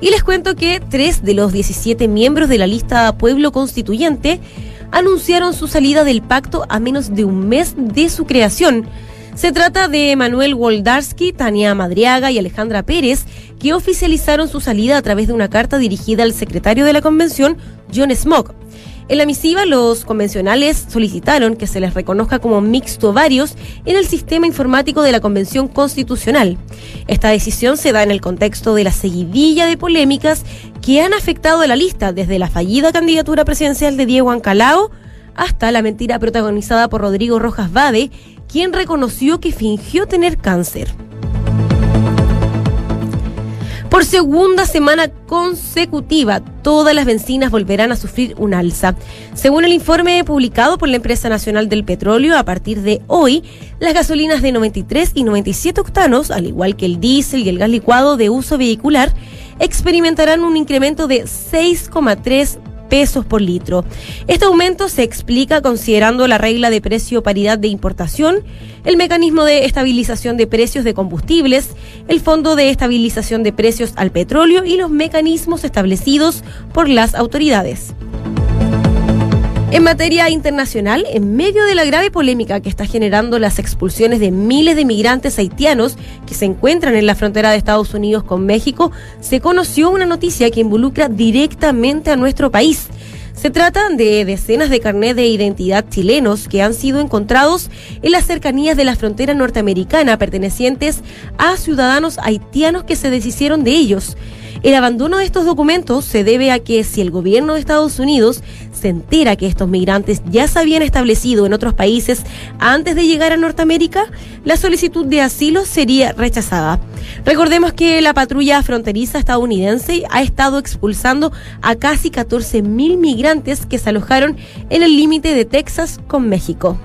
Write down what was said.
Y les cuento que tres de los 17 miembros de la lista Pueblo Constituyente anunciaron su salida del pacto a menos de un mes de su creación. Se trata de Manuel Woldarski, Tania Madriaga y Alejandra Pérez, que oficializaron su salida a través de una carta dirigida al secretario de la convención, John Smock. En la misiva, los convencionales solicitaron que se les reconozca como mixto varios en el sistema informático de la Convención Constitucional. Esta decisión se da en el contexto de la seguidilla de polémicas que han afectado a la lista, desde la fallida candidatura presidencial de Diego Ancalao hasta la mentira protagonizada por Rodrigo Rojas Vade, quien reconoció que fingió tener cáncer. Por segunda semana consecutiva, todas las bencinas volverán a sufrir un alza. Según el informe publicado por la Empresa Nacional del Petróleo, a partir de hoy, las gasolinas de 93 y 97 octanos, al igual que el diésel y el gas licuado de uso vehicular, experimentarán un incremento de 6,3 pesos por litro. Este aumento se explica considerando la regla de precio paridad de importación, el mecanismo de estabilización de precios de combustibles, el fondo de estabilización de precios al petróleo y los mecanismos establecidos por las autoridades. En materia internacional, en medio de la grave polémica que está generando las expulsiones de miles de migrantes haitianos que se encuentran en la frontera de Estados Unidos con México, se conoció una noticia que involucra directamente a nuestro país. Se trata de decenas de carnets de identidad chilenos que han sido encontrados en las cercanías de la frontera norteamericana pertenecientes a ciudadanos haitianos que se deshicieron de ellos. El abandono de estos documentos se debe a que si el gobierno de Estados Unidos se entera que estos migrantes ya se habían establecido en otros países antes de llegar a Norteamérica, la solicitud de asilo sería rechazada. Recordemos que la patrulla fronteriza estadounidense ha estado expulsando a casi 14.000 migrantes que se alojaron en el límite de Texas con México.